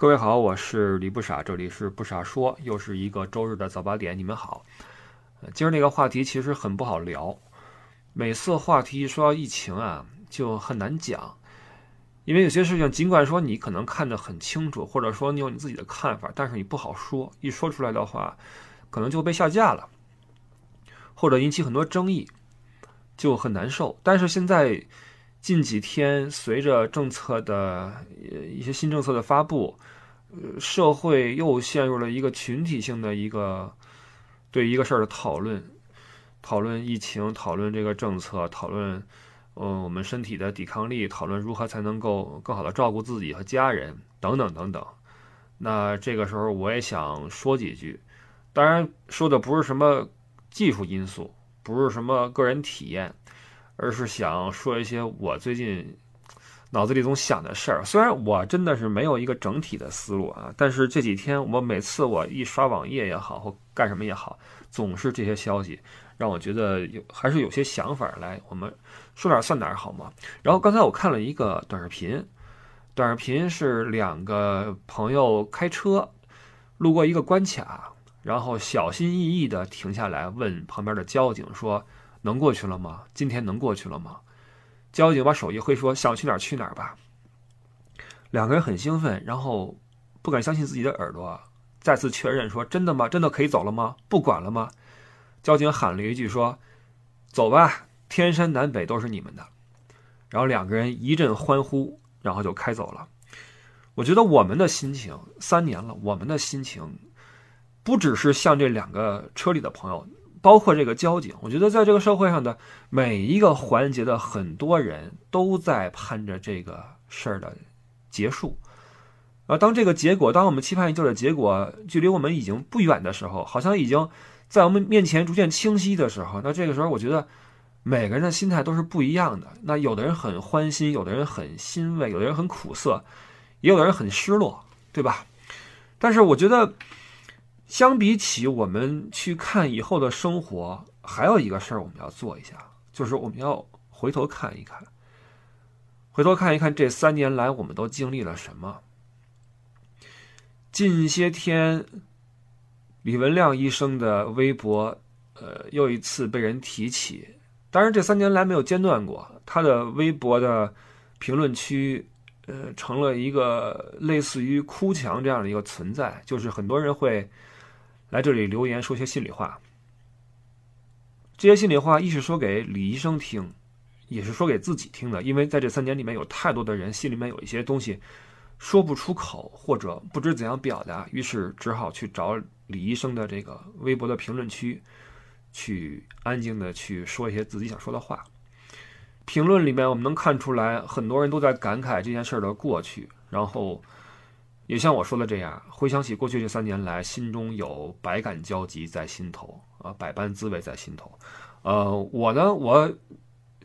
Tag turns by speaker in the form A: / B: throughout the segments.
A: 各位好，我是李不傻，这里是不傻说，又是一个周日的早八点，你们好。今儿那个话题其实很不好聊，每次话题一说到疫情啊，就很难讲，因为有些事情尽管说你可能看得很清楚，或者说你有你自己的看法，但是你不好说，一说出来的话，可能就被下架了，或者引起很多争议，就很难受。但是现在。近几天，随着政策的一些新政策的发布，呃，社会又陷入了一个群体性的一个对一个事儿的讨论，讨论疫情，讨论这个政策，讨论，嗯，我们身体的抵抗力，讨论如何才能够更好的照顾自己和家人，等等等等。那这个时候，我也想说几句，当然说的不是什么技术因素，不是什么个人体验。而是想说一些我最近脑子里总想的事儿。虽然我真的是没有一个整体的思路啊，但是这几天我每次我一刷网页也好，或干什么也好，总是这些消息让我觉得有还是有些想法来。我们说哪算哪好吗？然后刚才我看了一个短视频，短视频是两个朋友开车路过一个关卡，然后小心翼翼地停下来问旁边的交警说。能过去了吗？今天能过去了吗？交警把手一挥，说：“想去哪儿去哪儿吧。”两个人很兴奋，然后不敢相信自己的耳朵，再次确认说：“真的吗？真的可以走了吗？不管了吗？”交警喊了一句说：“走吧，天山南北都是你们的。”然后两个人一阵欢呼，然后就开走了。我觉得我们的心情，三年了，我们的心情不只是像这两个车里的朋友。包括这个交警，我觉得在这个社会上的每一个环节的很多人都在盼着这个事儿的结束。而当这个结果，当我们期盼已久的结果距离我们已经不远的时候，好像已经在我们面前逐渐清晰的时候，那这个时候，我觉得每个人的心态都是不一样的。那有的人很欢心，有的人很欣慰，有的人很苦涩，也有的人很失落，对吧？但是我觉得。相比起我们去看以后的生活，还有一个事儿我们要做一下，就是我们要回头看一看，回头看一看这三年来我们都经历了什么。近些天，李文亮医生的微博，呃，又一次被人提起。当然，这三年来没有间断过，他的微博的评论区，呃，成了一个类似于哭墙这样的一个存在，就是很多人会。来这里留言说些心里话，这些心里话一是说给李医生听，也是说给自己听的。因为在这三年里面，有太多的人心里面有一些东西说不出口，或者不知怎样表达，于是只好去找李医生的这个微博的评论区，去安静的去说一些自己想说的话。评论里面我们能看出来，很多人都在感慨这件事儿的过去，然后。也像我说的这样，回想起过去这三年来，心中有百感交集在心头啊，百般滋味在心头。呃，我呢，我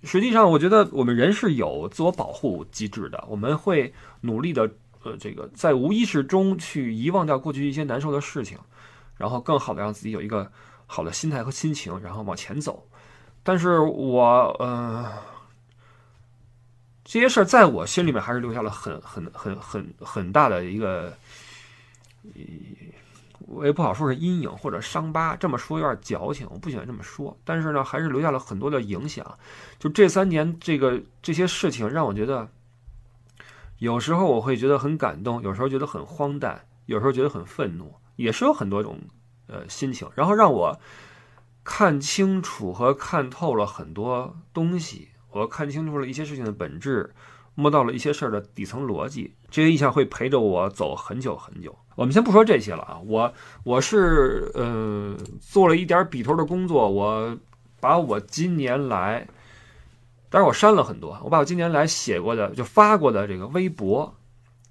A: 实际上我觉得我们人是有自我保护机制的，我们会努力的，呃，这个在无意识中去遗忘掉过去一些难受的事情，然后更好的让自己有一个好的心态和心情，然后往前走。但是我，呃。这些事儿在我心里面还是留下了很很很很很大的一个，我也不好说是阴影或者伤疤。这么说有点矫情，我不喜欢这么说。但是呢，还是留下了很多的影响。就这三年，这个这些事情让我觉得，有时候我会觉得很感动，有时候觉得很荒诞，有时候觉得很愤怒，也是有很多种呃心情。然后让我看清楚和看透了很多东西。我看清楚了一些事情的本质，摸到了一些事儿的底层逻辑，这些印象会陪着我走很久很久。我们先不说这些了啊，我我是呃做了一点笔头的工作，我把我今年来，当然我删了很多，我把我今年来写过的就发过的这个微博，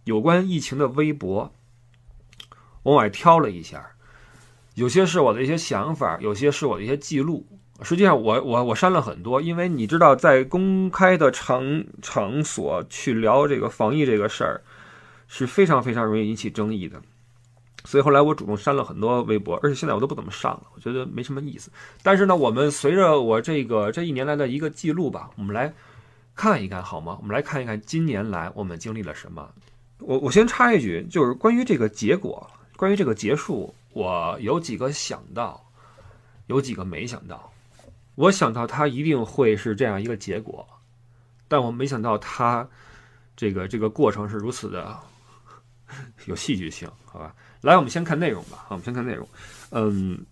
A: 有关疫情的微博，我往外挑了一下，有些是我的一些想法，有些是我的一些记录。实际上，我我我删了很多，因为你知道，在公开的场场所去聊这个防疫这个事儿，是非常非常容易引起争议的。所以后来我主动删了很多微博，而且现在我都不怎么上了，我觉得没什么意思。但是呢，我们随着我这个这一年来的一个记录吧，我们来看一看好吗？我们来看一看今年来我们经历了什么。我我先插一句，就是关于这个结果，关于这个结束，我有几个想到，有几个没想到。我想到它一定会是这样一个结果，但我没想到它这个这个过程是如此的有戏剧性，好吧？来，我们先看内容吧。好，我们先看内容。嗯，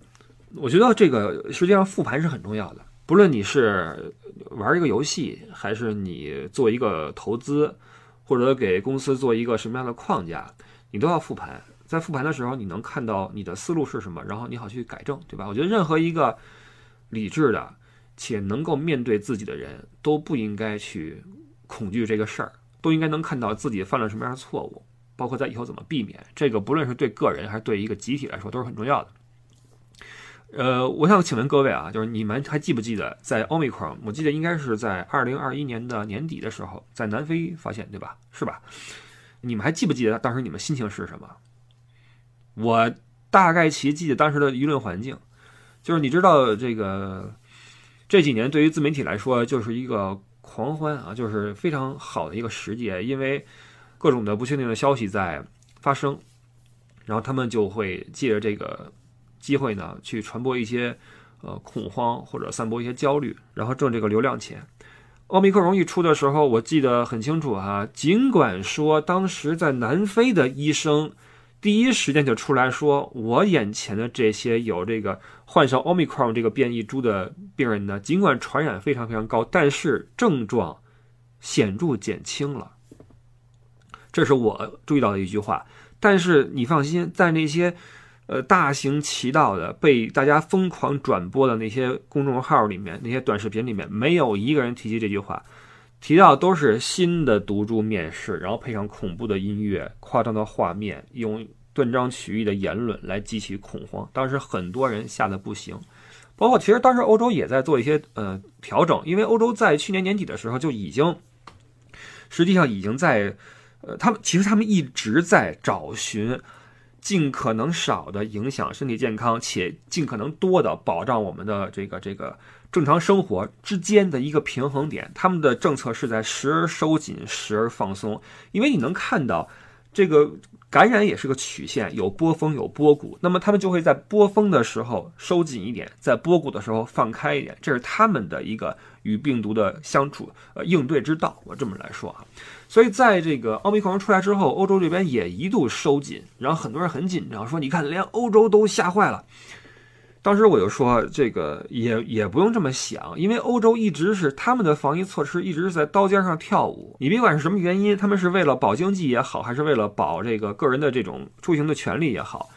A: 我觉得这个实际上复盘是很重要的，不论你是玩一个游戏，还是你做一个投资，或者给公司做一个什么样的框架，你都要复盘。在复盘的时候，你能看到你的思路是什么，然后你好去改正，对吧？我觉得任何一个。理智的且能够面对自己的人，都不应该去恐惧这个事儿，都应该能看到自己犯了什么样的错误，包括在以后怎么避免。这个不论是对个人还是对一个集体来说，都是很重要的。呃，我想请问各位啊，就是你们还记不记得在奥密克戎？我记得应该是在二零二一年的年底的时候，在南非发现，对吧？是吧？你们还记不记得当时你们心情是什么？我大概其记得当时的舆论环境。就是你知道这个这几年对于自媒体来说就是一个狂欢啊，就是非常好的一个时节，因为各种的不确定的消息在发生，然后他们就会借着这个机会呢去传播一些呃恐慌或者散播一些焦虑，然后挣这个流量钱。奥密克戎一出的时候，我记得很清楚哈，尽管说当时在南非的医生。第一时间就出来说，我眼前的这些有这个患上 Omicron 这个变异株的病人呢，尽管传染非常非常高，但是症状显著减轻了。这是我注意到的一句话。但是你放心，在那些呃大行其道的被大家疯狂转播的那些公众号里面，那些短视频里面，没有一个人提及这句话。提到都是新的毒株面世，然后配上恐怖的音乐、夸张的画面，用断章取义的言论来激起恐慌。当时很多人吓得不行，包括其实当时欧洲也在做一些呃调整，因为欧洲在去年年底的时候就已经，实际上已经在，呃，他们其实他们一直在找寻尽可能少的影响身体健康，且尽可能多的保障我们的这个这个。正常生活之间的一个平衡点，他们的政策是在时而收紧，时而放松。因为你能看到，这个感染也是个曲线，有波峰有波谷。那么他们就会在波峰的时候收紧一点，在波谷的时候放开一点，这是他们的一个与病毒的相处呃应对之道。我这么来说啊，所以在这个奥密克戎出来之后，欧洲这边也一度收紧，然后很多人很紧张，说你看连欧洲都吓坏了。当时我就说，这个也也不用这么想，因为欧洲一直是他们的防疫措施一直是在刀尖上跳舞。你别管是什么原因，他们是为了保经济也好，还是为了保这个个人的这种出行的权利也好，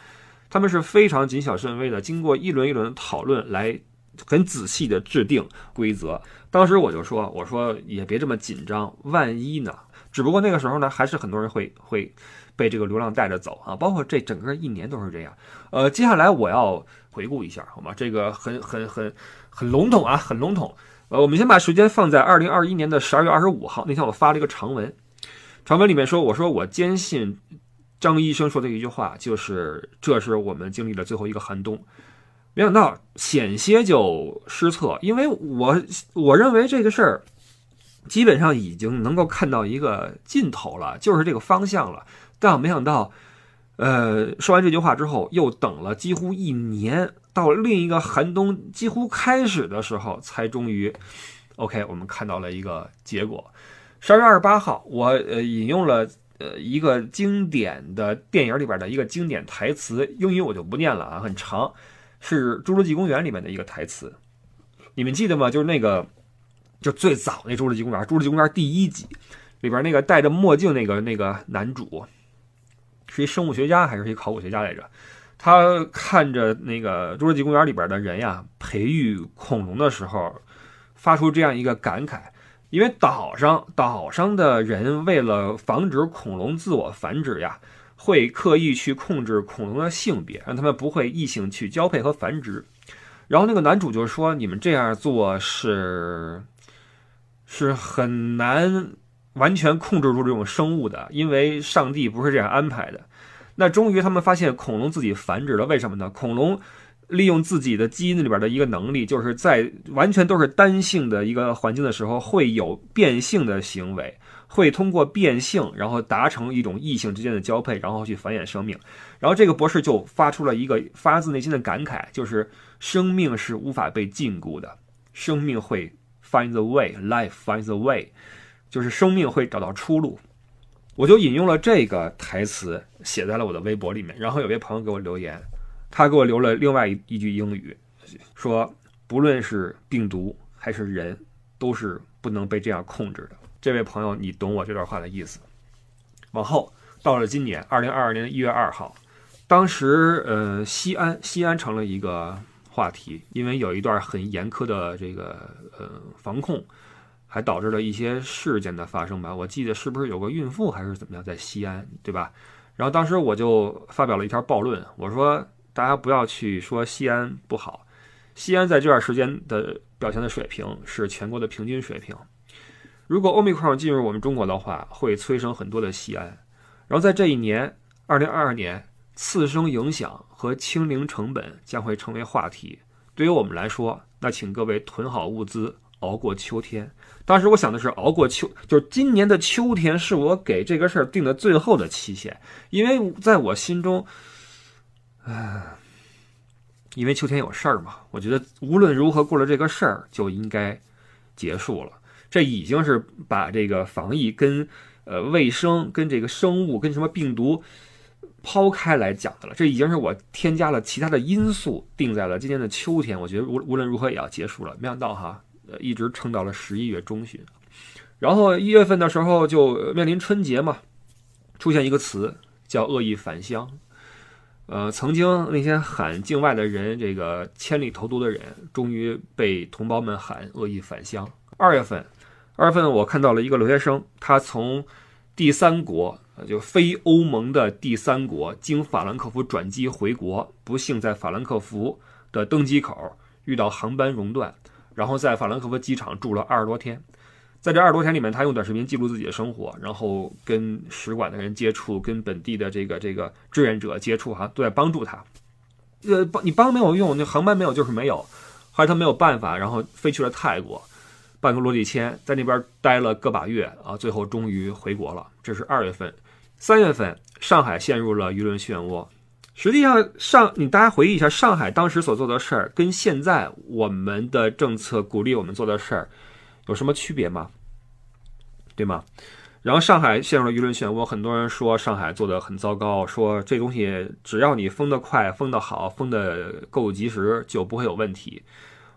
A: 他们是非常谨小慎微的，经过一轮一轮的讨论来很仔细的制定规则。当时我就说，我说也别这么紧张，万一呢？只不过那个时候呢，还是很多人会会被这个流浪带着走啊，包括这整个一年都是这样。呃，接下来我要。回顾一下好吗？这个很很很很笼统啊，很笼统。呃，我们先把时间放在二零二一年的十二月二十五号那天，我发了一个长文，长文里面说，我说我坚信张医生说的一句话，就是这是我们经历的最后一个寒冬。没想到险些就失策，因为我我认为这个事儿基本上已经能够看到一个尽头了，就是这个方向了。但我没想到。呃，说完这句话之后，又等了几乎一年，到另一个寒冬几乎开始的时候，才终于，OK，我们看到了一个结果。十二月二十八号，我呃引用了呃一个经典的电影里边的一个经典台词，英语我就不念了啊，很长，是《侏罗纪公园》里面的一个台词，你们记得吗？就是那个，就最早那《侏罗纪公园》，《侏罗纪公园》第一集里边那个戴着墨镜那个那个男主。是一生物学家还是一考古学家来着？他看着那个侏罗纪公园里边的人呀，培育恐龙的时候，发出这样一个感慨：因为岛上岛上的人为了防止恐龙自我繁殖呀，会刻意去控制恐龙的性别，让他们不会异性去交配和繁殖。然后那个男主就说：“你们这样做是是很难。”完全控制住这种生物的，因为上帝不是这样安排的。那终于他们发现恐龙自己繁殖了，为什么呢？恐龙利用自己的基因里边的一个能力，就是在完全都是单性的一个环境的时候，会有变性的行为，会通过变性，然后达成一种异性之间的交配，然后去繁衍生命。然后这个博士就发出了一个发自内心的感慨，就是生命是无法被禁锢的，生命会 find the way，life finds the way，就是生命会找到出路。我就引用了这个台词写在了我的微博里面，然后有位朋友给我留言，他给我留了另外一一句英语，说不论是病毒还是人，都是不能被这样控制的。这位朋友，你懂我这段话的意思。往后到了今年二零二二年一月二号，当时呃西安西安成了一个话题，因为有一段很严苛的这个呃防控，还导致了一些事件的发生吧。我记得是不是有个孕妇还是怎么样在西安，对吧？然后当时我就发表了一条暴论，我说大家不要去说西安不好，西安在这段时间的表现的水平是全国的平均水平。如果欧米克进入我们中国的话，会催生很多的西安。然后在这一年，二零二二年，次生影响和清零成本将会成为话题。对于我们来说，那请各位囤好物资，熬过秋天。当时我想的是，熬过秋，就是今年的秋天是我给这个事儿定的最后的期限，因为在我心中，唉，因为秋天有事儿嘛，我觉得无论如何过了这个事儿就应该结束了。这已经是把这个防疫跟呃卫生、跟这个生物、跟什么病毒抛开来讲的了。这已经是我添加了其他的因素，定在了今年的秋天。我觉得无无论如何也要结束了。没想到哈，呃，一直撑到了十一月中旬，然后一月份的时候就面临春节嘛，出现一个词叫“恶意返乡”。呃，曾经那些喊境外的人这个千里投毒的人，终于被同胞们喊恶意返乡。二月份。二月份，我看到了一个留学生，他从第三国，就非欧盟的第三国，经法兰克福转机回国，不幸在法兰克福的登机口遇到航班熔断，然后在法兰克福机场住了二十多天。在这二十多天里面，他用短视频记录自己的生活，然后跟使馆的人接触，跟本地的这个这个志愿者接触，哈，都在帮助他。呃，帮你帮没有用，那航班没有就是没有。后来他没有办法，然后飞去了泰国。办个落地签，在那边待了个把月啊，最后终于回国了。这是二月份，三月份，上海陷入了舆论漩涡。实际上，上你大家回忆一下，上海当时所做的事儿，跟现在我们的政策鼓励我们做的事儿有什么区别吗？对吗？然后上海陷入了舆论漩涡，很多人说上海做的很糟糕，说这东西只要你封得快、封得好、封得够及时，就不会有问题。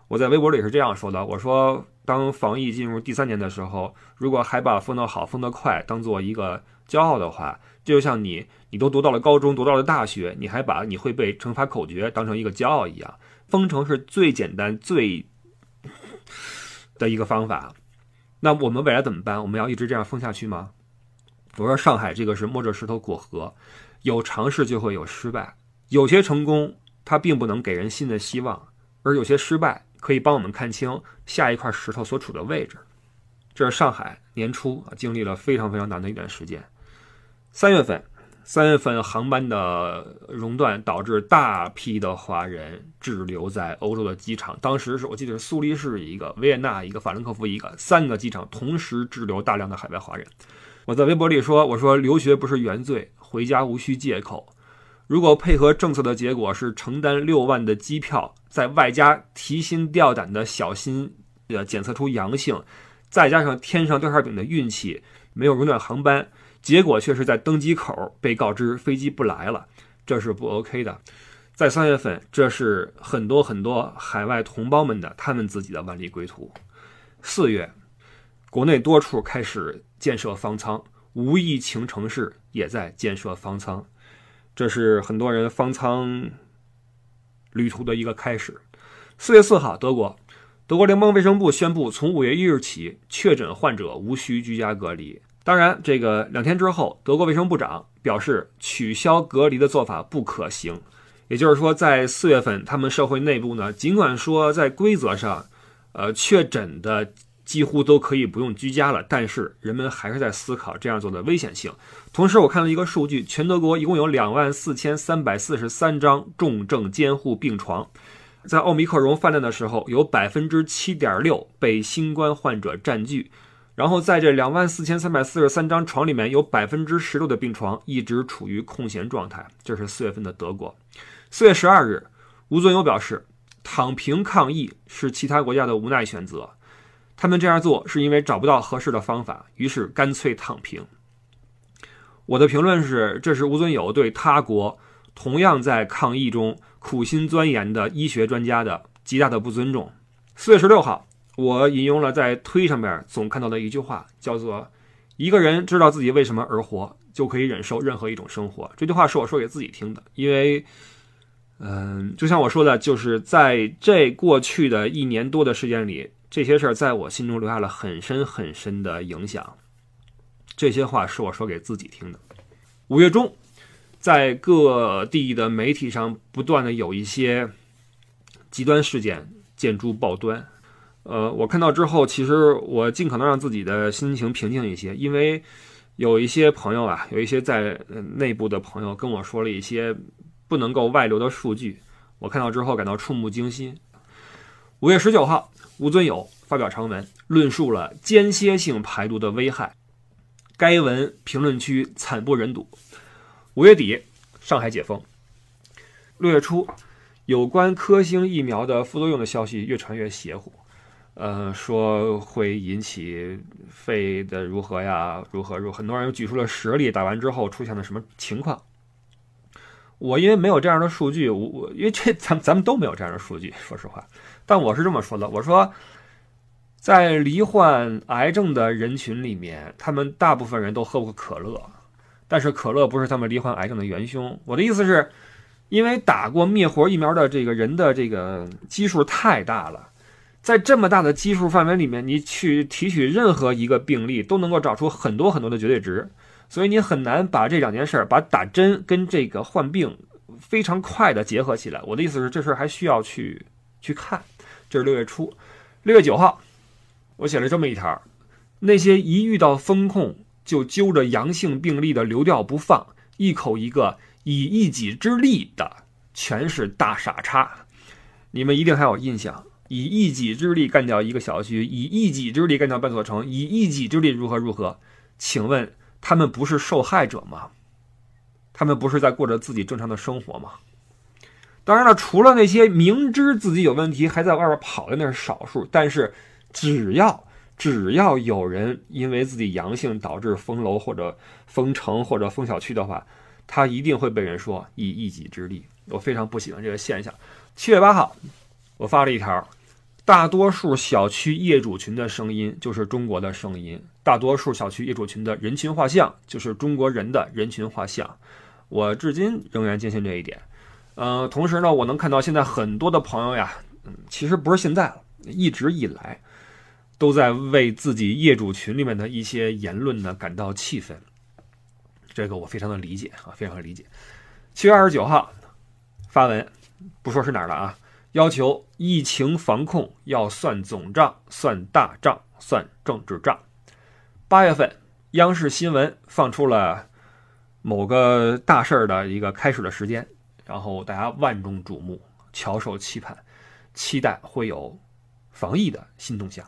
A: 我在微博里是这样说的，我说。当防疫进入第三年的时候，如果还把封得好、封得快当做一个骄傲的话，这就像你，你都读到了高中、读到了大学，你还把你会背乘法口诀当成一个骄傲一样。封城是最简单、最的一个方法。那我们未来怎么办？我们要一直这样封下去吗？我说上海这个是摸着石头过河，有尝试就会有失败，有些成功它并不能给人新的希望，而有些失败。可以帮我们看清下一块石头所处的位置。这是上海年初啊，经历了非常非常难的一段时间。三月份，三月份航班的熔断导致大批的华人滞留在欧洲的机场。当时是我记得是苏黎世一个、维也纳一个、法兰克福一个，三个机场同时滞留大量的海外华人。我在微博里说：“我说留学不是原罪，回家无需借口。”如果配合政策的结果是承担六万的机票，在外加提心吊胆的小心，呃，检测出阳性，再加上天上掉馅饼的运气，没有熔断航班，结果却是在登机口被告知飞机不来了，这是不 OK 的。在三月份，这是很多很多海外同胞们的他们自己的万里归途。四月，国内多处开始建设方舱，无疫情城市也在建设方舱。这是很多人方舱旅途的一个开始。四月四号，德国，德国联邦卫生部宣布，从五月一日起，确诊患者无需居家隔离。当然，这个两天之后，德国卫生部长表示，取消隔离的做法不可行。也就是说，在四月份，他们社会内部呢，尽管说在规则上，呃，确诊的。几乎都可以不用居家了，但是人们还是在思考这样做的危险性。同时，我看了一个数据，全德国一共有两万四千三百四十三张重症监护病床，在奥密克戎泛滥的时候，有百分之七点六被新冠患者占据。然后在这两万四千三百四十三张床里面，有百分之十六的病床一直处于空闲状态。这是四月份的德国。四月十二日，吴尊友表示，躺平抗疫是其他国家的无奈选择，他们这样做是因为找不到合适的方法，于是干脆躺平。我的评论是，这是吴尊友对他国同样在抗疫中苦心钻研的医学专家的极大的不尊重。四月十六号。我引用了在推上面总看到的一句话，叫做“一个人知道自己为什么而活，就可以忍受任何一种生活”。这句话是我说给自己听的，因为，嗯，就像我说的，就是在这过去的一年多的时间里，这些事儿在我心中留下了很深很深的影响。这些话是我说给自己听的。五月中，在各地的媒体上不断的有一些极端事件见诸报端。呃，我看到之后，其实我尽可能让自己的心情平静一些，因为有一些朋友啊，有一些在内部的朋友跟我说了一些不能够外流的数据，我看到之后感到触目惊心。五月十九号，吴尊友发表长文，论述了间歇性排毒的危害，该文评论区惨不忍睹。五月底，上海解封，六月初，有关科兴疫苗的副作用的消息越传越邪乎。呃，说会引起肺的如何呀？如何如？很多人又举出了实例，打完之后出现了什么情况？我因为没有这样的数据，我我因为这咱咱们都没有这样的数据，说实话。但我是这么说的，我说，在罹患癌症的人群里面，他们大部分人都喝过可乐，但是可乐不是他们罹患癌症的元凶。我的意思是，因为打过灭活疫苗的这个人的这个基数太大了。在这么大的基数范围里面，你去提取任何一个病例，都能够找出很多很多的绝对值，所以你很难把这两件事儿，把打针跟这个患病非常快的结合起来。我的意思是，这事儿还需要去去看。这是六月初，六月九号，我写了这么一条：那些一遇到风控就揪着阳性病例的流调不放，一口一个以一己之力的，全是大傻叉。你们一定还有印象。以一己之力干掉一个小区，以一己之力干掉半座城，以一己之力如何如何？请问他们不是受害者吗？他们不是在过着自己正常的生活吗？当然了，除了那些明知自己有问题还在外边跑的那是少数，但是只要只要有人因为自己阳性导致封楼或者封城或者封小区的话，他一定会被人说以一己之力。我非常不喜欢这个现象。七月八号，我发了一条。大多数小区业主群的声音就是中国的声音，大多数小区业主群的人群画像就是中国人的人群画像。我至今仍然坚信这一点。呃，同时呢，我能看到现在很多的朋友呀，嗯，其实不是现在了，一直以来都在为自己业主群里面的一些言论呢感到气愤。这个我非常的理解啊，非常的理解。七月二十九号发文，不说是哪儿了啊。要求疫情防控要算总账、算大账、算政治账。八月份，央视新闻放出了某个大事儿的一个开始的时间，然后大家万众瞩目，翘首期盼，期待会有防疫的新动向。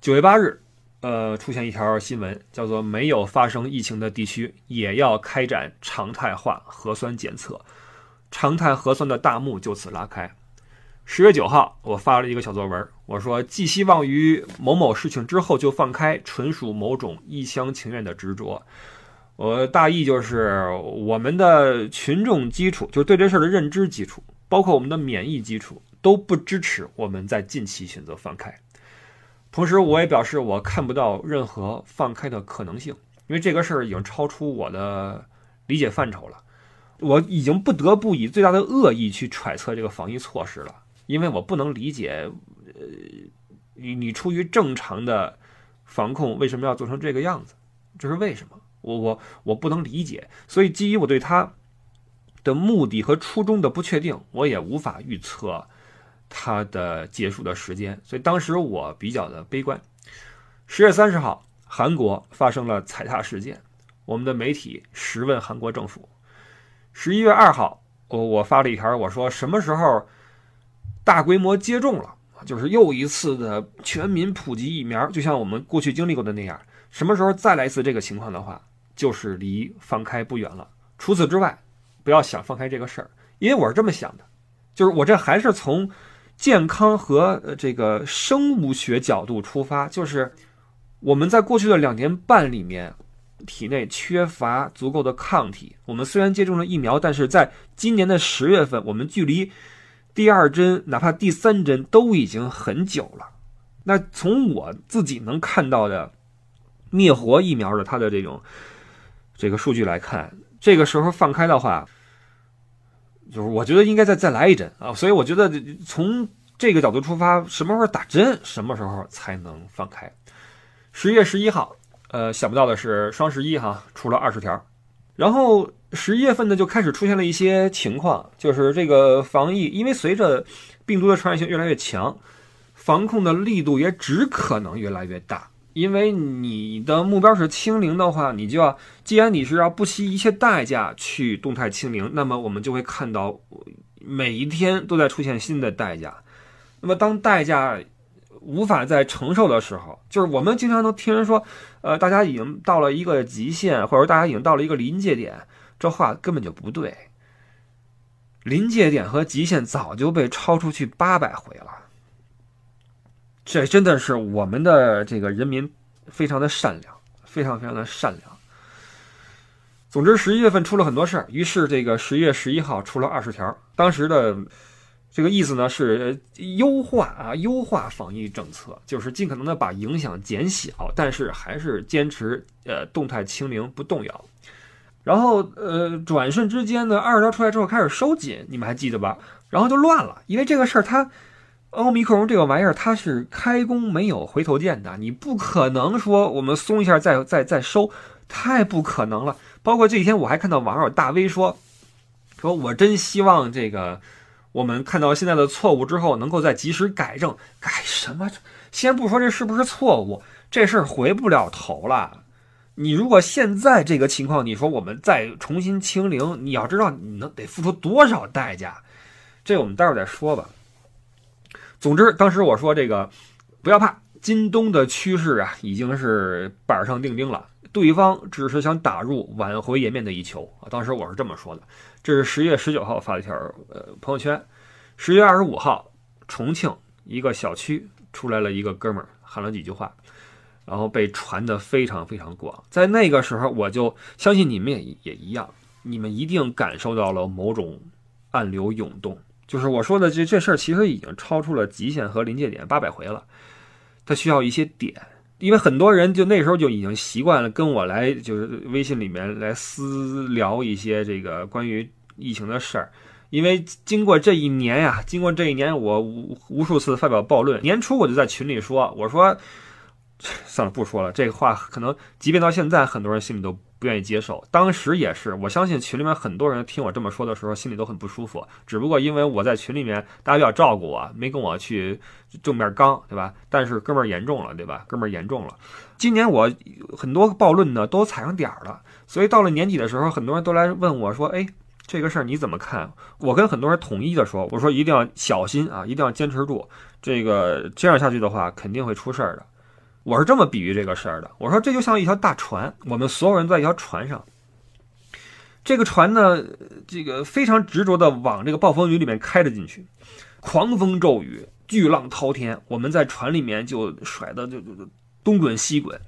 A: 九月八日，呃，出现一条新闻，叫做“没有发生疫情的地区也要开展常态化核酸检测”，常态核酸的大幕就此拉开。十月九号，我发了一个小作文，我说寄希望于某某事情之后就放开，纯属某种一厢情愿的执着。我大意就是我们的群众基础，就是对这事儿的认知基础，包括我们的免疫基础，都不支持我们在近期选择放开。同时，我也表示我看不到任何放开的可能性，因为这个事儿已经超出我的理解范畴了。我已经不得不以最大的恶意去揣测这个防疫措施了。因为我不能理解，呃，你你出于正常的防控，为什么要做成这个样子？这是为什么？我我我不能理解。所以基于我对他的目的和初衷的不确定，我也无法预测它的结束的时间。所以当时我比较的悲观。十月三十号，韩国发生了踩踏事件，我们的媒体实问韩国政府。十一月二号，我我发了一条，我说什么时候？大规模接种了，就是又一次的全民普及疫苗，就像我们过去经历过的那样。什么时候再来一次这个情况的话，就是离放开不远了。除此之外，不要想放开这个事儿，因为我是这么想的，就是我这还是从健康和这个生物学角度出发，就是我们在过去的两年半里面，体内缺乏足够的抗体。我们虽然接种了疫苗，但是在今年的十月份，我们距离第二针，哪怕第三针，都已经很久了。那从我自己能看到的。灭活疫苗的它的这种这个数据来看，这个时候放开的话，就是我觉得应该再再来一针啊。所以我觉得从这个角度出发，什么时候打针，什么时候才能放开。十月十一号，呃，想不到的是双十一哈出了二十条，然后十一月份呢就开始出现了一些情况，就是这个防疫，因为随着病毒的传染性越来越强，防控的力度也只可能越来越大。因为你的目标是清零的话，你就要，既然你是要不惜一切代价去动态清零，那么我们就会看到每一天都在出现新的代价。那么当代价无法再承受的时候，就是我们经常能听人说，呃，大家已经到了一个极限，或者大家已经到了一个临界点，这话根本就不对。临界点和极限早就被超出去八百回了。这真的是我们的这个人民非常的善良，非常非常的善良。总之，十一月份出了很多事儿，于是这个十一月十一号出了二十条。当时的这个意思呢是优化啊，优化防疫政策，就是尽可能的把影响减小，但是还是坚持呃动态清零不动摇。然后呃，转瞬之间呢，二十条出来之后开始收紧，你们还记得吧？然后就乱了，因为这个事儿它。奥密克戎这个玩意儿，它是开弓没有回头箭的，你不可能说我们松一下再再再收，太不可能了。包括这几天我还看到网友大 V 说，说我真希望这个我们看到现在的错误之后，能够再及时改正。改什么？先不说这是不是错误，这事儿回不了头了。你如果现在这个情况，你说我们再重新清零，你要知道你能得付出多少代价，这我们待会儿再说吧。总之，当时我说这个不要怕，京东的趋势啊已经是板上钉钉了，对方只是想打入挽回颜面的一球啊。当时我是这么说的，这是十月十九号发的一条呃朋友圈。十月二十五号，重庆一个小区出来了一个哥们儿喊了几句话，然后被传得非常非常广。在那个时候，我就相信你们也也一样，你们一定感受到了某种暗流涌动。就是我说的这这事儿，其实已经超出了极限和临界点八百回了。它需要一些点，因为很多人就那时候就已经习惯了跟我来，就是微信里面来私聊一些这个关于疫情的事儿。因为经过这一年呀，经过这一年，我无无数次发表暴论。年初我就在群里说，我说算了，不说了。这个话可能即便到现在，很多人心里都。不愿意接受，当时也是，我相信群里面很多人听我这么说的时候，心里都很不舒服。只不过因为我在群里面，大家比较照顾我，没跟我去正面刚，对吧？但是哥们儿严重了，对吧？哥们儿严重了。今年我很多暴论呢都踩上点儿了，所以到了年底的时候，很多人都来问我说：“哎，这个事儿你怎么看？”我跟很多人统一的说：“我说一定要小心啊，一定要坚持住，这个这样下去的话，肯定会出事儿的。”我是这么比喻这个事儿的，我说这就像一条大船，我们所有人在一条船上，这个船呢，这个非常执着的往这个暴风雨里面开了进去，狂风骤雨，巨浪滔天，我们在船里面就甩的就就东滚西滚。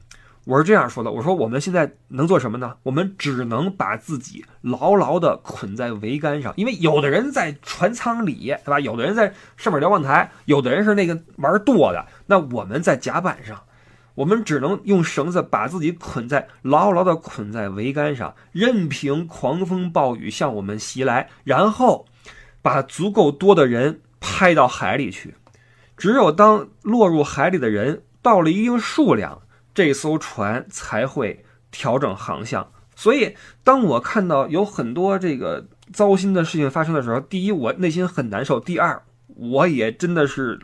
A: 我是这样说的，我说我们现在能做什么呢？我们只能把自己牢牢的捆在桅杆上，因为有的人在船舱里，对吧？有的人在上面瞭望台，有的人是那个玩舵的，那我们在甲板上。我们只能用绳子把自己捆在牢牢地捆在桅杆上，任凭狂风暴雨向我们袭来，然后把足够多的人拍到海里去。只有当落入海里的人到了一定数量，这艘船才会调整航向。所以，当我看到有很多这个糟心的事情发生的时候，第一，我内心很难受；第二，我也真的是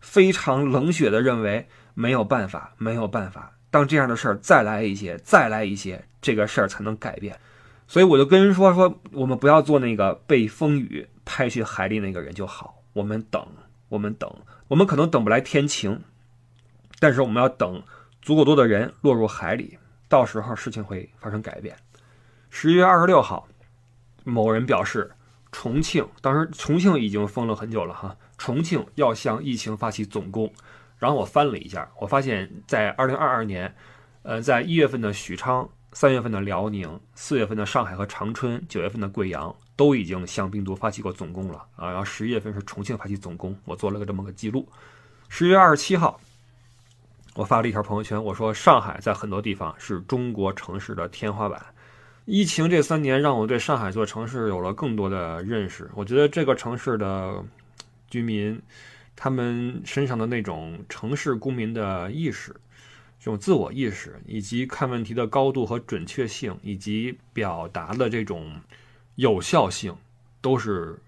A: 非常冷血的认为。没有办法，没有办法。当这样的事儿再来一些，再来一些，这个事儿才能改变。所以我就跟人说说，我们不要做那个被风雨拍去海里那个人就好。我们等，我们等，我们可能等不来天晴，但是我们要等足够多的人落入海里，到时候事情会发生改变。十一月二十六号，某人表示，重庆当时重庆已经封了很久了哈，重庆要向疫情发起总攻。然后我翻了一下，我发现，在二零二二年，呃，在一月份的许昌、三月份的辽宁、四月份的上海和长春、九月份的贵阳，都已经向病毒发起过总攻了啊。然后十一月份是重庆发起总攻，我做了个这么个记录。十月二十七号，我发了一条朋友圈，我说上海在很多地方是中国城市的天花板。疫情这三年让我对上海这座城市有了更多的认识，我觉得这个城市的居民。他们身上的那种城市公民的意识，这种自我意识，以及看问题的高度和准确性，以及表达的这种有效性，都是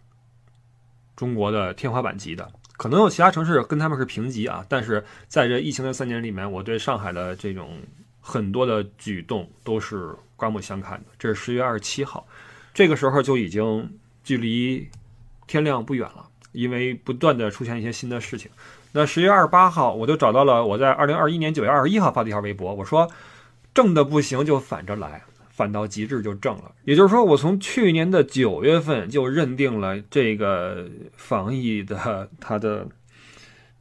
A: 中国的天花板级的。可能有其他城市跟他们是平级啊，但是在这疫情的三年里面，我对上海的这种很多的举动都是刮目相看的。这是十月二十七号，这个时候就已经距离天亮不远了。因为不断的出现一些新的事情，那十月二十八号，我就找到了我在二零二一年九月二十一号发的一条微博，我说正的不行就反着来，反到极致就正了。也就是说，我从去年的九月份就认定了这个防疫的它的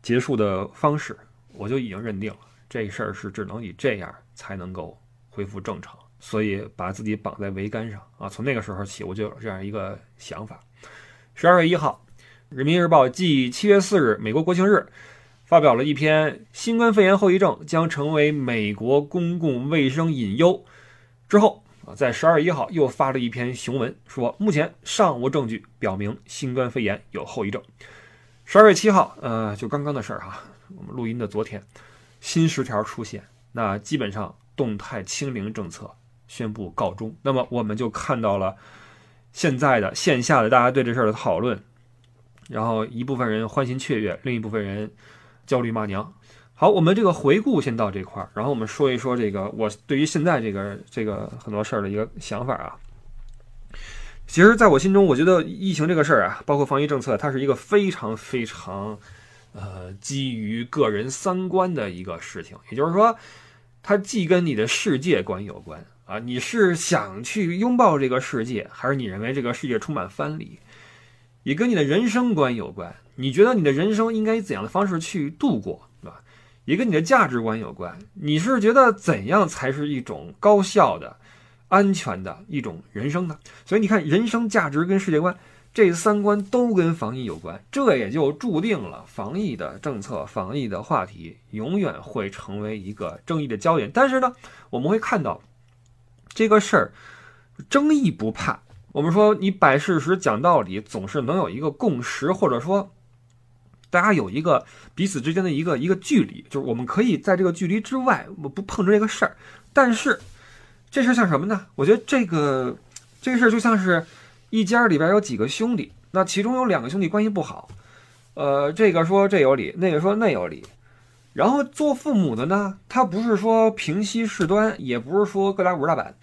A: 结束的方式，我就已经认定了这事儿是只能以这样才能够恢复正常，所以把自己绑在桅杆上啊。从那个时候起，我就有这样一个想法。十二月一号。人民日报继七月四日美国国庆日发表了一篇“新冠肺炎后遗症将成为美国公共卫生隐忧”之后啊，在十二月一号又发了一篇雄文，说目前尚无证据表明新冠肺炎有后遗症。十二月七号，呃，就刚刚的事儿哈，我们录音的昨天，新十条出现，那基本上动态清零政策宣布告终。那么我们就看到了现在的线下的大家对这事儿的讨论。然后一部分人欢欣雀跃，另一部分人焦虑骂娘。好，我们这个回顾先到这块儿，然后我们说一说这个我对于现在这个这个很多事儿的一个想法啊。其实，在我心中，我觉得疫情这个事儿啊，包括防疫政策，它是一个非常非常呃基于个人三观的一个事情。也就是说，它既跟你的世界观有关啊，你是想去拥抱这个世界，还是你认为这个世界充满藩篱？也跟你的人生观有关，你觉得你的人生应该以怎样的方式去度过，对吧？也跟你的价值观有关，你是觉得怎样才是一种高效的、安全的一种人生呢？所以你看，人生价值跟世界观这三观都跟防疫有关，这也就注定了防疫的政策、防疫的话题永远会成为一个争议的焦点。但是呢，我们会看到这个事儿，争议不怕。我们说，你摆事实、讲道理，总是能有一个共识，或者说，大家有一个彼此之间的一个一个距离，就是我们可以在这个距离之外，我不碰着这个事儿。但是，这事儿像什么呢？我觉得这个这事儿就像是一家里边有几个兄弟，那其中有两个兄弟关系不好，呃，这个说这有理，那个说那有理，然后做父母的呢，他不是说平息事端，也不是说各打五十大板。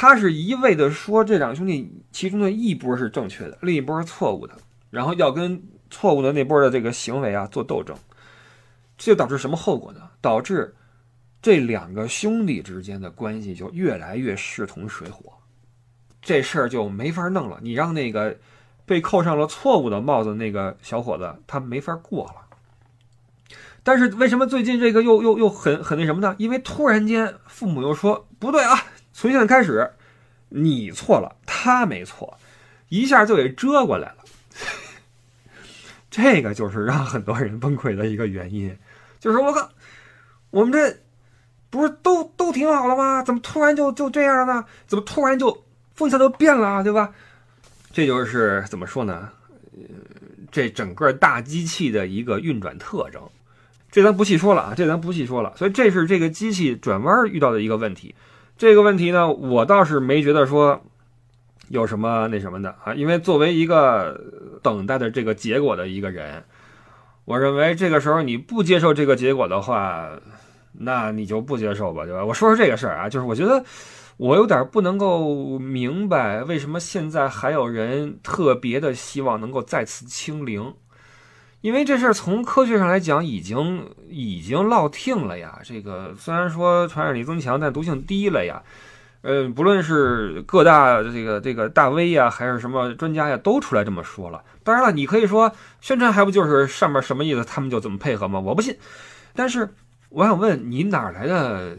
A: 他是一味的说这两兄弟其中的一波是正确的，另一波是错误的，然后要跟错误的那波的这个行为啊做斗争，这就导致什么后果呢？导致这两个兄弟之间的关系就越来越势同水火，这事儿就没法弄了。你让那个被扣上了错误的帽子那个小伙子他没法过了。但是为什么最近这个又又又很很那什么呢？因为突然间父母又说不对啊。从现在开始，你错了，他没错，一下就给遮过来了。这个就是让很多人崩溃的一个原因，就是我靠，我们这不是都都挺好的吗？怎么突然就就这样了呢？怎么突然就风向都变了，对吧？这就是怎么说呢？呃，这整个大机器的一个运转特征，这咱不细说了啊，这咱不细说了。所以这是这个机器转弯遇到的一个问题。这个问题呢，我倒是没觉得说有什么那什么的啊，因为作为一个等待的这个结果的一个人，我认为这个时候你不接受这个结果的话，那你就不接受吧，对吧？我说说这个事儿啊，就是我觉得我有点不能够明白，为什么现在还有人特别的希望能够再次清零，因为这事儿从科学上来讲，已经已经落听了呀。这个虽然说传染力增强，但毒性低了呀。呃，不论是各大这个这个大 V 呀，还是什么专家呀，都出来这么说了。当然了，你可以说宣传还不就是上面什么意思，他们就怎么配合吗？我不信。但是我想问你，哪来的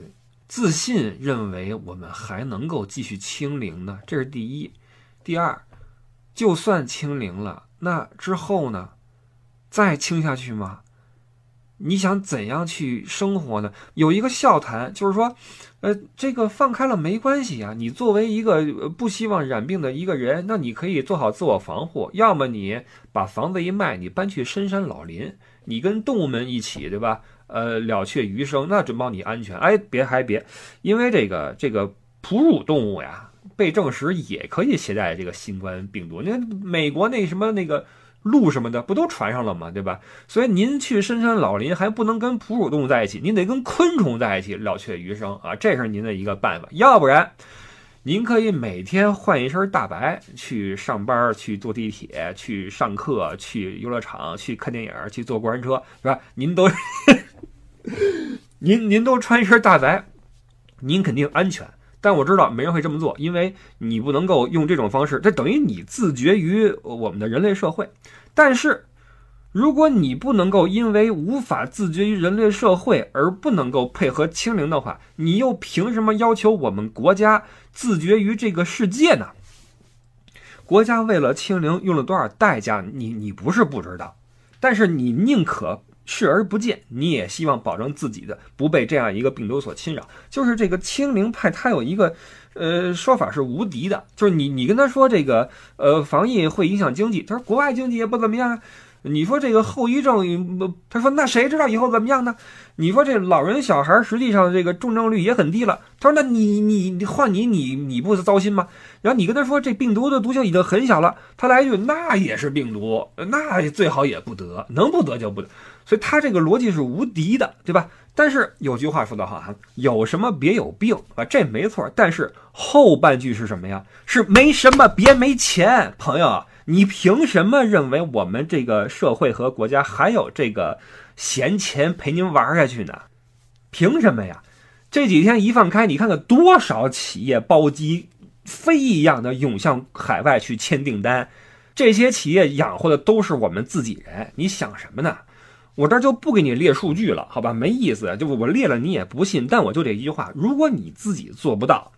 A: 自信，认为我们还能够继续清零呢？这是第一。第二，就算清零了，那之后呢？再清下去吗？你想怎样去生活呢？有一个笑谈，就是说，呃，这个放开了没关系呀。你作为一个不希望染病的一个人，那你可以做好自我防护。要么你把房子一卖，你搬去深山老林，你跟动物们一起，对吧？呃，了却余生，那准保你安全。哎，别还别，因为这个这个哺乳动物呀，被证实也可以携带这个新冠病毒。你看美国那什么那个。鹿什么的不都传上了吗？对吧？所以您去深山老林还不能跟哺乳动物在一起，您得跟昆虫在一起了却余生啊！这是您的一个办法。要不然，您可以每天换一身大白去上班、去坐地铁、去上课、去游乐场、去看电影、去坐过山车，是吧？您都，您您都穿一身大白，您肯定安全。但我知道没人会这么做，因为你不能够用这种方式，这等于你自绝于我们的人类社会。但是，如果你不能够因为无法自绝于人类社会而不能够配合清零的话，你又凭什么要求我们国家自绝于这个世界呢？国家为了清零用了多少代价，你你不是不知道，但是你宁可。视而不见，你也希望保证自己的不被这样一个病毒所侵扰。就是这个清零派，他有一个呃说法是无敌的，就是你你跟他说这个呃防疫会影响经济，他说国外经济也不怎么样啊。你说这个后遗症，他说那谁知道以后怎么样呢？你说这老人小孩实际上这个重症率也很低了。他说那你你换你你你不是糟心吗？然后你跟他说这病毒的毒性已经很小了，他来一句那也是病毒，那最好也不得，能不得就不得。所以他这个逻辑是无敌的，对吧？但是有句话说得好啊，有什么别有病啊，这没错。但是后半句是什么呀？是没什么别没钱，朋友。你凭什么认为我们这个社会和国家还有这个闲钱陪您玩下去呢？凭什么呀？这几天一放开，你看看多少企业包机飞一样的涌向海外去签订单，这些企业养活的都是我们自己人。你想什么呢？我这就不给你列数据了，好吧？没意思，就我列了你也不信。但我就这一句话：如果你自己做不到。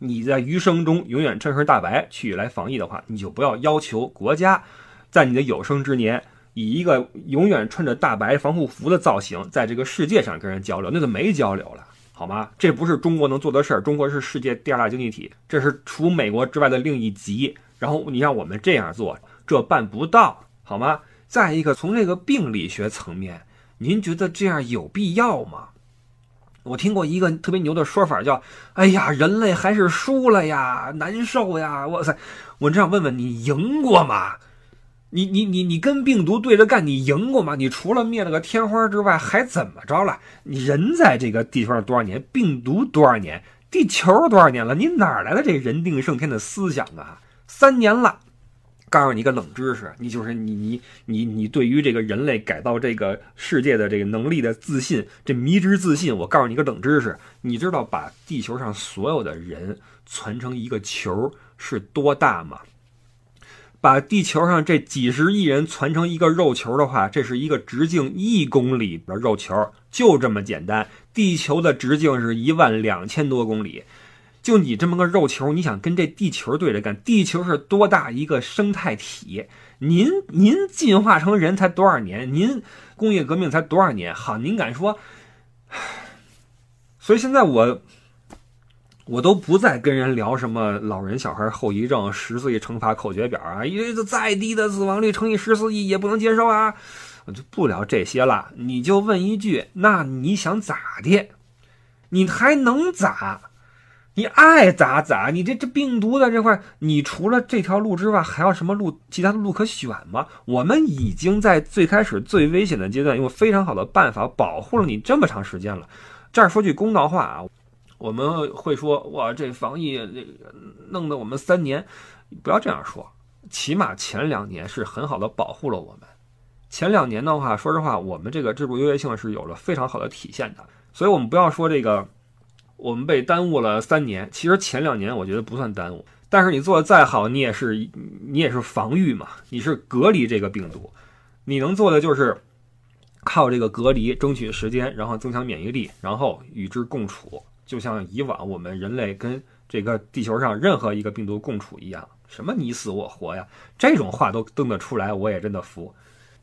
A: 你在余生中永远穿身大白去来防疫的话，你就不要要求国家在你的有生之年以一个永远穿着大白防护服的造型在这个世界上跟人交流，那就没交流了，好吗？这不是中国能做的事儿。中国是世界第二大经济体，这是除美国之外的另一极。然后你让我们这样做，这办不到，好吗？再一个，从这个病理学层面，您觉得这样有必要吗？我听过一个特别牛的说法，叫“哎呀，人类还是输了呀，难受呀！”哇塞，我这样问问你，赢过吗？你你你你跟病毒对着干，你赢过吗？你除了灭了个天花之外，还怎么着了？你人在这个地球上多少年？病毒多少年？地球多少年了？你哪来的这人定胜天的思想啊？三年了。告诉你一个冷知识，你就是你你你你对于这个人类改造这个世界的这个能力的自信，这迷之自信。我告诉你一个冷知识，你知道把地球上所有的人攒成一个球是多大吗？把地球上这几十亿人攒成一个肉球的话，这是一个直径一公里的肉球，就这么简单。地球的直径是一万两千多公里。就你这么个肉球，你想跟这地球对着干？地球是多大一个生态体？您您进化成人才多少年？您工业革命才多少年？好，您敢说？所以现在我我都不再跟人聊什么老人小孩后遗症、十四亿乘法口诀表啊，因为再低的死亡率乘以十四亿也不能接受啊，我就不聊这些了。你就问一句，那你想咋的？你还能咋？你爱咋咋，你这这病毒在这块，你除了这条路之外，还有什么路？其他的路可选吗？我们已经在最开始最危险的阶段，用非常好的办法保护了你这么长时间了。这儿说句公道话啊，我们会说哇，这防疫这弄得我们三年，不要这样说，起码前两年是很好的保护了我们。前两年的话，说实话，我们这个制度优越性是有了非常好的体现的。所以，我们不要说这个我们被耽误了三年，其实前两年我觉得不算耽误。但是你做的再好，你也是你也是防御嘛，你是隔离这个病毒，你能做的就是靠这个隔离争取时间，然后增强免疫力，然后与之共处，就像以往我们人类跟这个地球上任何一个病毒共处一样。什么你死我活呀，这种话都登得出来，我也真的服。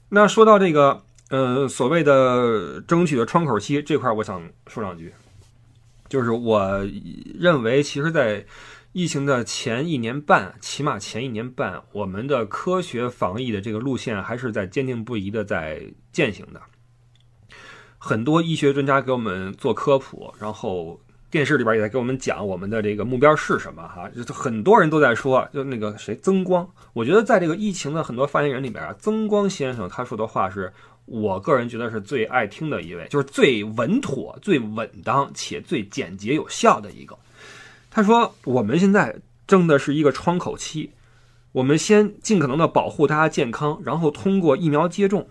A: 那说到这个，呃，所谓的争取的窗口期这块，我想说两句，就是我认为，其实，在疫情的前一年半，起码前一年半，我们的科学防疫的这个路线还是在坚定不移的在践行的。很多医学专家给我们做科普，然后电视里边也在给我们讲我们的这个目标是什么哈。就很多人都在说，就那个谁曾光，我觉得在这个疫情的很多发言人里边啊，曾光先生他说的话是我个人觉得是最爱听的一位，就是最稳妥、最稳当且最简洁有效的一个。他说：“我们现在争的是一个窗口期，我们先尽可能的保护大家健康，然后通过疫苗接种，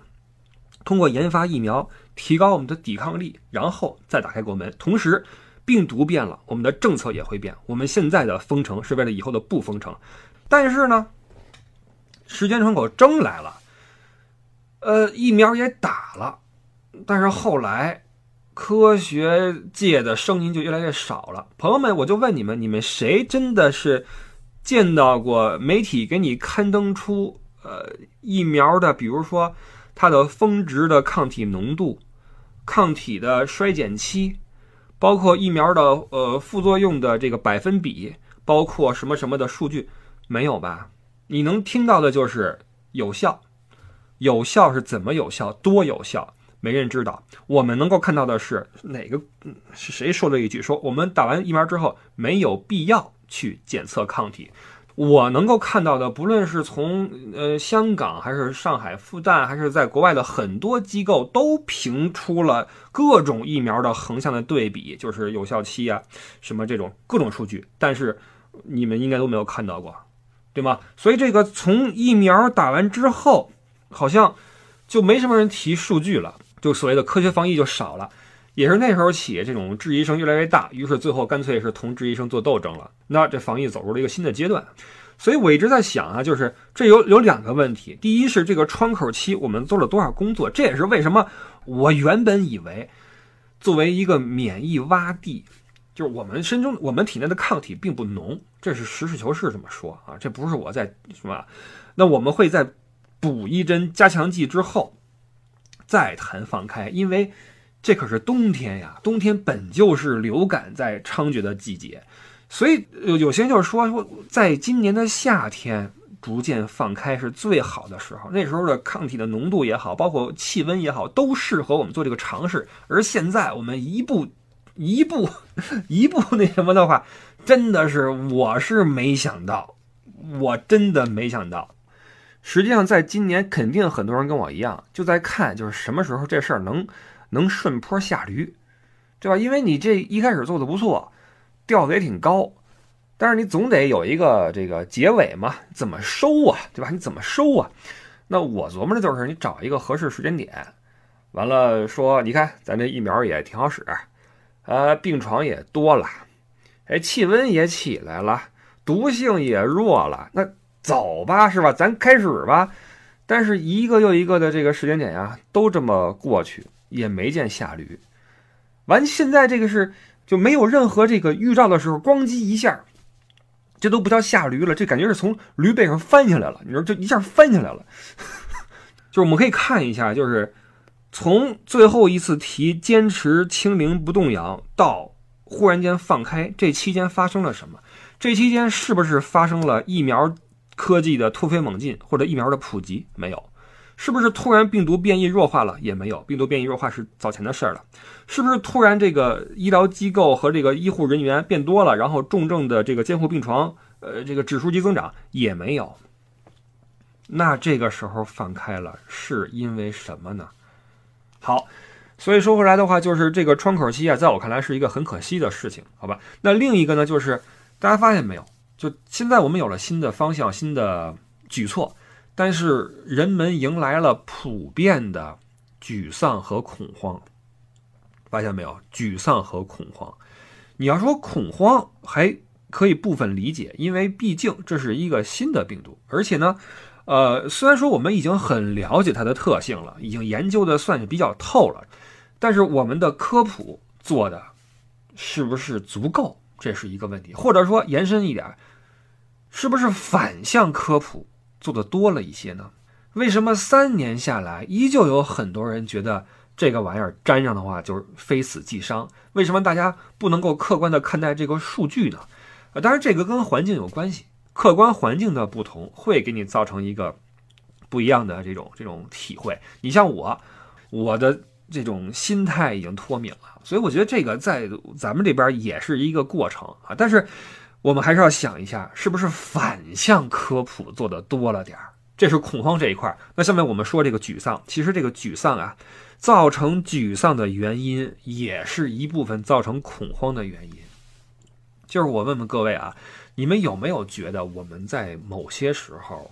A: 通过研发疫苗，提高我们的抵抗力，然后再打开国门。同时，病毒变了，我们的政策也会变。我们现在的封城是为了以后的不封城，但是呢，时间窗口争来了，呃，疫苗也打了，但是后来。”科学界的声音就越来越少了，朋友们，我就问你们，你们谁真的是见到过媒体给你刊登出呃疫苗的，比如说它的峰值的抗体浓度、抗体的衰减期，包括疫苗的呃副作用的这个百分比，包括什么什么的数据，没有吧？你能听到的就是有效，有效是怎么有效，多有效？没人知道，我们能够看到的是哪个是谁说了一句说我们打完疫苗之后没有必要去检测抗体。我能够看到的，不论是从呃香港还是上海复旦，还是在国外的很多机构，都评出了各种疫苗的横向的对比，就是有效期啊，什么这种各种数据。但是你们应该都没有看到过，对吗？所以这个从疫苗打完之后，好像就没什么人提数据了。就所谓的科学防疫就少了，也是那时候起，这种质疑声越来越大，于是最后干脆是同质疑声做斗争了。那这防疫走入了一个新的阶段，所以我一直在想啊，就是这有有两个问题，第一是这个窗口期我们做了多少工作，这也是为什么我原本以为作为一个免疫洼地，就是我们身中我们体内的抗体并不浓，这是实事求是这么说啊，这不是我在什么，那我们会在补一针加强剂之后。再谈放开，因为这可是冬天呀，冬天本就是流感在猖獗的季节，所以有有些人就是说说，在今年的夏天逐渐放开是最好的时候，那时候的抗体的浓度也好，包括气温也好，都适合我们做这个尝试。而现在我们一步一步 一步那什么的话，真的是我是没想到，我真的没想到。实际上，在今年肯定很多人跟我一样，就在看，就是什么时候这事儿能能顺坡下驴，对吧？因为你这一开始做的不错，调子也挺高，但是你总得有一个这个结尾嘛，怎么收啊，对吧？你怎么收啊？那我琢磨的就是，你找一个合适时间点，完了说，你看咱这疫苗也挺好使，呃，病床也多了，哎，气温也起来了，毒性也弱了，那。走吧，是吧？咱开始吧。但是一个又一个的这个时间点呀，都这么过去，也没见下驴。完，现在这个是就没有任何这个预兆的时候，咣叽一下，这都不叫下驴了，这感觉是从驴背上翻下来了。你说这一下翻下来了，就是我们可以看一下，就是从最后一次提坚持清零不动摇到忽然间放开，这期间发生了什么？这期间是不是发生了疫苗？科技的突飞猛进，或者疫苗的普及没有，是不是突然病毒变异弱化了？也没有，病毒变异弱化是早前的事儿了。是不是突然这个医疗机构和这个医护人员变多了，然后重症的这个监护病床，呃，这个指数级增长也没有。那这个时候放开了，是因为什么呢？好，所以说回来的话，就是这个窗口期啊，在我看来是一个很可惜的事情，好吧？那另一个呢，就是大家发现没有？就现在我们有了新的方向、新的举措，但是人们迎来了普遍的沮丧和恐慌。发现没有？沮丧和恐慌。你要说恐慌，还可以部分理解，因为毕竟这是一个新的病毒，而且呢，呃，虽然说我们已经很了解它的特性了，已经研究的算是比较透了，但是我们的科普做的是不是足够？这是一个问题。或者说延伸一点，是不是反向科普做的多了一些呢？为什么三年下来，依旧有很多人觉得？这个玩意儿沾上的话就是非死即伤。为什么大家不能够客观的看待这个数据呢？啊，当然这个跟环境有关系，客观环境的不同会给你造成一个不一样的这种这种体会。你像我，我的这种心态已经脱敏了，所以我觉得这个在咱们这边也是一个过程啊。但是我们还是要想一下，是不是反向科普做的多了点儿？这是恐慌这一块。那下面我们说这个沮丧，其实这个沮丧啊。造成沮丧的原因，也是一部分造成恐慌的原因。就是我问问各位啊，你们有没有觉得我们在某些时候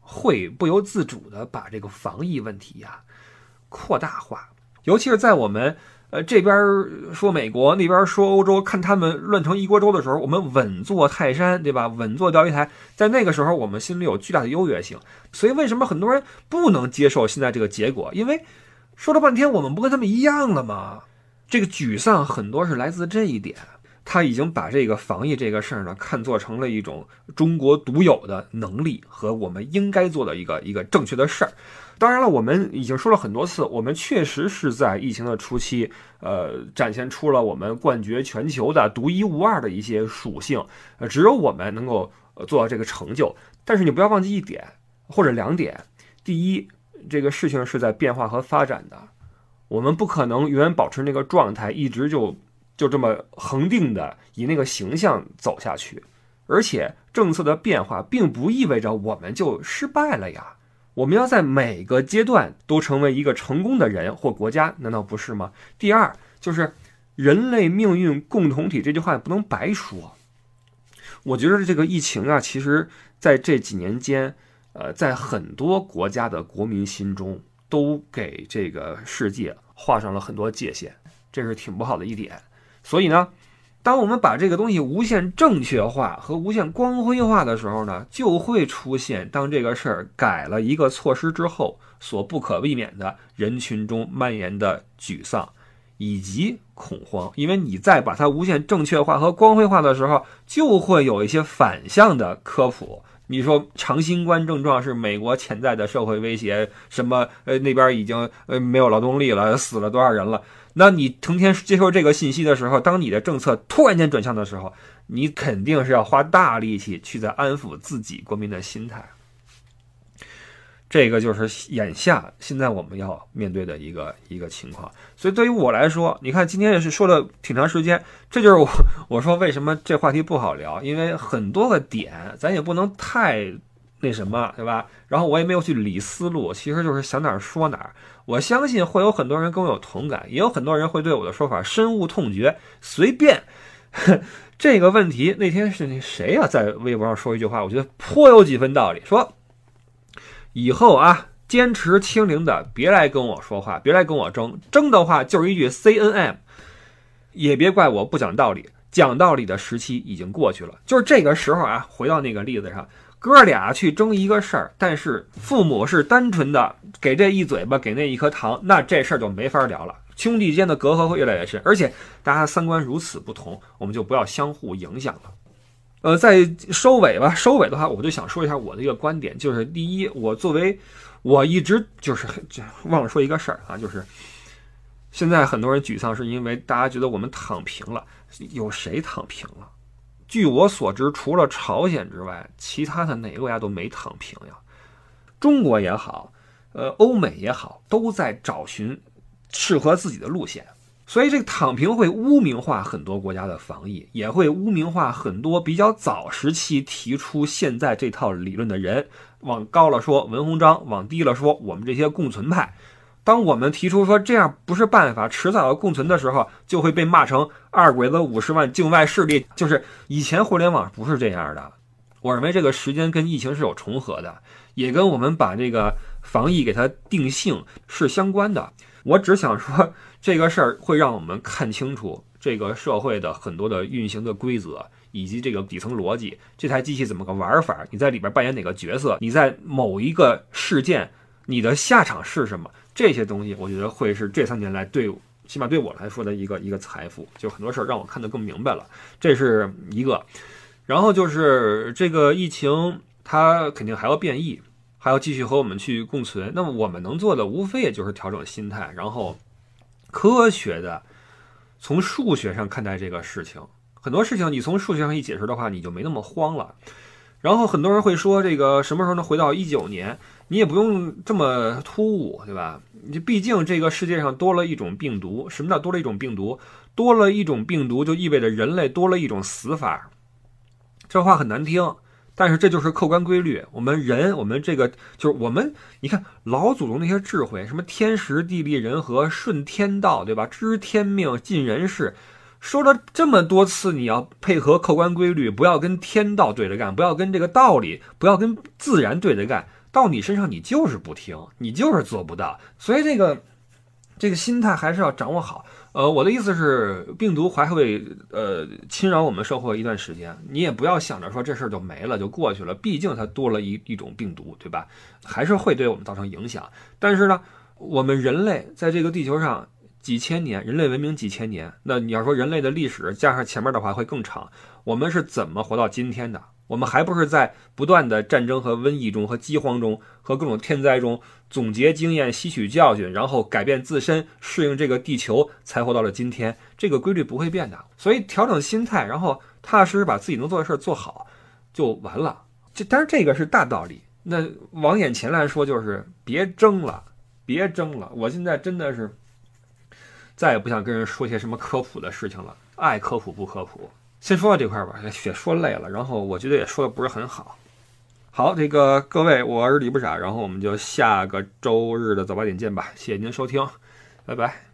A: 会不由自主的把这个防疫问题呀扩大化？尤其是在我们呃这边说美国，那边说欧洲，看他们乱成一锅粥的时候，我们稳坐泰山，对吧？稳坐钓鱼台，在那个时候，我们心里有巨大的优越性。所以，为什么很多人不能接受现在这个结果？因为说了半天，我们不跟他们一样了吗？这个沮丧很多是来自这一点。他已经把这个防疫这个事儿呢，看作成了一种中国独有的能力和我们应该做的一个一个正确的事儿。当然了，我们已经说了很多次，我们确实是在疫情的初期，呃，展现出了我们冠绝全球的独一无二的一些属性。呃，只有我们能够做到这个成就。但是你不要忘记一点或者两点：第一。这个事情是在变化和发展的，我们不可能永远保持那个状态，一直就就这么恒定的以那个形象走下去。而且政策的变化并不意味着我们就失败了呀。我们要在每个阶段都成为一个成功的人或国家，难道不是吗？第二就是人类命运共同体这句话也不能白说。我觉得这个疫情啊，其实在这几年间。呃，在很多国家的国民心中，都给这个世界画上了很多界限，这是挺不好的一点。所以呢，当我们把这个东西无限正确化和无限光辉化的时候呢，就会出现当这个事儿改了一个措施之后，所不可避免的人群中蔓延的沮丧以及恐慌。因为你在把它无限正确化和光辉化的时候，就会有一些反向的科普。你说长新冠症状是美国潜在的社会威胁，什么呃那边已经呃没有劳动力了，死了多少人了？那你成天接受这个信息的时候，当你的政策突然间转向的时候，你肯定是要花大力气去在安抚自己国民的心态。这个就是眼下现在我们要面对的一个一个情况，所以对于我来说，你看今天也是说了挺长时间，这就是我 我说为什么这话题不好聊，因为很多个点咱也不能太那什么，对吧？然后我也没有去理思路，其实就是想哪儿说哪儿。我相信会有很多人跟我有同感，也有很多人会对我的说法深恶痛绝。随便 这个问题，那天是那谁呀，在微博上说一句话，我觉得颇有几分道理，说。以后啊，坚持清零的，别来跟我说话，别来跟我争，争的话就是一句 C N M，也别怪我不讲道理，讲道理的时期已经过去了。就是这个时候啊，回到那个例子上，哥俩去争一个事儿，但是父母是单纯的给这一嘴巴，给那一颗糖，那这事儿就没法聊了，兄弟间的隔阂会越来越深，而且大家三观如此不同，我们就不要相互影响了。呃，在收尾吧，收尾的话，我就想说一下我的一个观点，就是第一，我作为我一直就是忘了说一个事儿啊，就是现在很多人沮丧，是因为大家觉得我们躺平了，有谁躺平了？据我所知，除了朝鲜之外，其他的哪个国家都没躺平呀？中国也好，呃，欧美也好，都在找寻适合自己的路线。所以这个躺平会污名化很多国家的防疫，也会污名化很多比较早时期提出现在这套理论的人。往高了说文鸿章，往低了说我们这些共存派。当我们提出说这样不是办法，迟早要共存的时候，就会被骂成二鬼子五十万境外势力。就是以前互联网不是这样的，我认为这个时间跟疫情是有重合的，也跟我们把这个防疫给它定性是相关的。我只想说，这个事儿会让我们看清楚这个社会的很多的运行的规则，以及这个底层逻辑。这台机器怎么个玩法？你在里边扮演哪个角色？你在某一个事件，你的下场是什么？这些东西，我觉得会是这三年来对，起码对我来说的一个一个财富。就很多事儿让我看得更明白了，这是一个。然后就是这个疫情，它肯定还要变异。还要继续和我们去共存，那么我们能做的无非也就是调整心态，然后科学的从数学上看待这个事情。很多事情你从数学上一解释的话，你就没那么慌了。然后很多人会说，这个什么时候能回到一九年？你也不用这么突兀，对吧？你毕竟这个世界上多了一种病毒。什么叫多了一种病毒？多了一种病毒就意味着人类多了一种死法。这话很难听。但是这就是客观规律。我们人，我们这个就是我们，你看老祖宗那些智慧，什么天时地利人和、顺天道，对吧？知天命、尽人事，说了这么多次，你要配合客观规律，不要跟天道对着干，不要跟这个道理，不要跟自然对着干。到你身上，你就是不听，你就是做不到。所以这个这个心态还是要掌握好。呃，我的意思是，病毒还会呃侵扰我们社会一段时间，你也不要想着说这事儿就没了就过去了，毕竟它多了一一种病毒，对吧？还是会对我们造成影响。但是呢，我们人类在这个地球上几千年，人类文明几千年，那你要说人类的历史加上前面的话会更长，我们是怎么活到今天的？我们还不是在不断的战争和瘟疫中、和饥荒中、和各种天灾中总结经验、吸取教训，然后改变自身、适应这个地球，才活到了今天。这个规律不会变的。所以调整心态，然后踏踏实实把自己能做的事做好，就完了。这当然这个是大道理。那往眼前来说，就是别争了，别争了。我现在真的是再也不想跟人说些什么科普的事情了，爱科普不科普。先说到这块儿吧，也说累了，然后我觉得也说的不是很好。好，这个各位，我是李不傻，然后我们就下个周日的早八点见吧，谢谢您收听，拜拜。